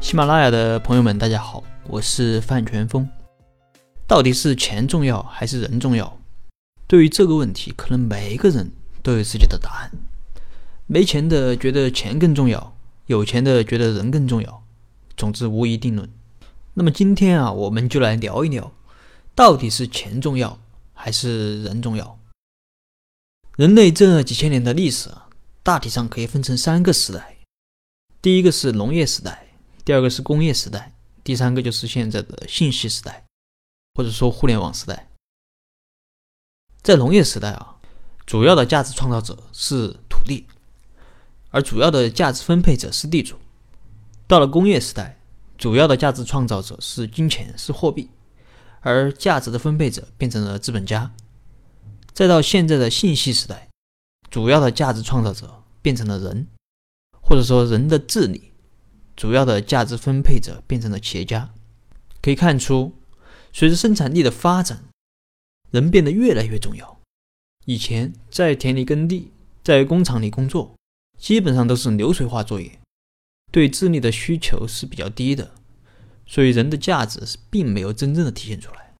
喜马拉雅的朋友们，大家好，我是范全峰。到底是钱重要还是人重要？对于这个问题，可能每一个人都有自己的答案。没钱的觉得钱更重要，有钱的觉得人更重要。总之无一定论。那么今天啊，我们就来聊一聊，到底是钱重要还是人重要？人类这几千年的历史啊，大体上可以分成三个时代。第一个是农业时代，第二个是工业时代，第三个就是现在的信息时代，或者说互联网时代。在农业时代啊，主要的价值创造者是土地，而主要的价值分配者是地主。到了工业时代，主要的价值创造者是金钱，是货币，而价值的分配者变成了资本家。再到现在的信息时代，主要的价值创造者变成了人，或者说人的治理，主要的价值分配者变成了企业家。可以看出，随着生产力的发展，人变得越来越重要。以前在田里耕地，在工厂里工作，基本上都是流水化作业，对智力的需求是比较低的，所以人的价值是并没有真正的体现出来，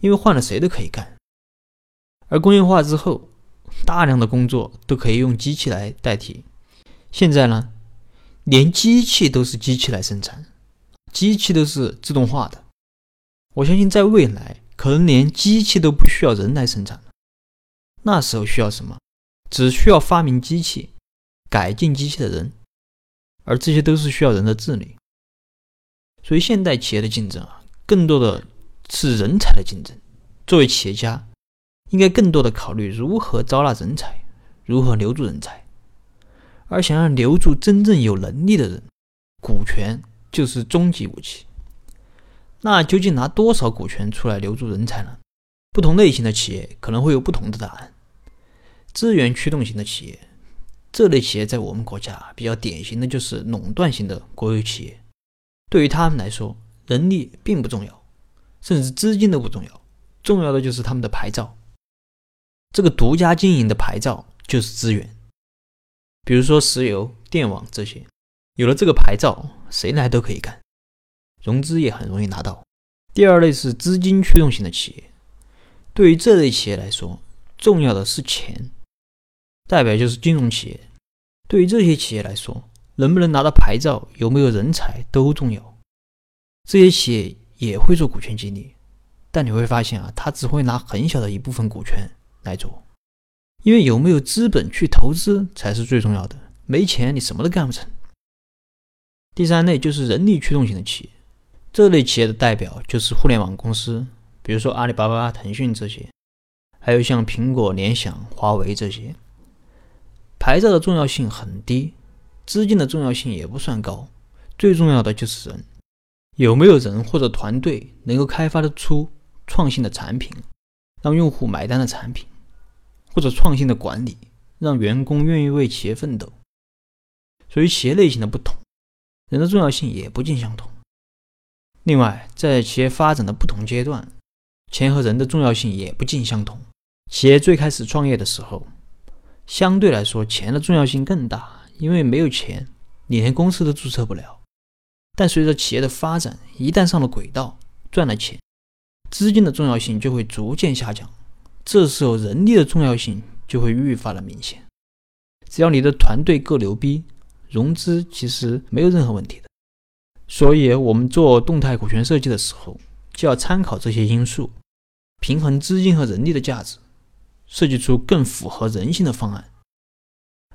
因为换了谁都可以干。而工业化之后，大量的工作都可以用机器来代替。现在呢，连机器都是机器来生产，机器都是自动化的。我相信在未来，可能连机器都不需要人来生产了。那时候需要什么？只需要发明机器、改进机器的人，而这些都是需要人的智力。所以，现代企业的竞争啊，更多的是人才的竞争。作为企业家，应该更多的考虑如何招纳人才，如何留住人才，而想要留住真正有能力的人，股权就是终极武器。那究竟拿多少股权出来留住人才呢？不同类型的企业可能会有不同的答案。资源驱动型的企业，这类企业在我们国家比较典型的就是垄断型的国有企业。对于他们来说，人力并不重要，甚至资金都不重要，重要的就是他们的牌照。这个独家经营的牌照就是资源，比如说石油、电网这些，有了这个牌照，谁来都可以干，融资也很容易拿到。第二类是资金驱动型的企业，对于这类企业来说，重要的是钱，代表就是金融企业。对于这些企业来说，能不能拿到牌照，有没有人才都重要。这些企业也会做股权激励，但你会发现啊，他只会拿很小的一部分股权。来做，因为有没有资本去投资才是最重要的。没钱你什么都干不成。第三类就是人力驱动型的企业，这类企业的代表就是互联网公司，比如说阿里巴巴、腾讯这些，还有像苹果、联想、华为这些。牌照的重要性很低，资金的重要性也不算高，最重要的就是人，有没有人或者团队能够开发得出创新的产品。让用户买单的产品，或者创新的管理，让员工愿意为企业奋斗。所以企业类型的不同，人的重要性也不尽相同。另外，在企业发展的不同阶段，钱和人的重要性也不尽相同。企业最开始创业的时候，相对来说钱的重要性更大，因为没有钱，你连公司都注册不了。但随着企业的发展，一旦上了轨道，赚了钱。资金的重要性就会逐渐下降，这时候人力的重要性就会愈发的明显。只要你的团队够牛逼，融资其实没有任何问题的。所以，我们做动态股权设计的时候，就要参考这些因素，平衡资金和人力的价值，设计出更符合人性的方案。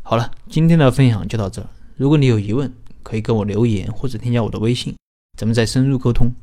好了，今天的分享就到这儿。如果你有疑问，可以跟我留言或者添加我的微信，咱们再深入沟通。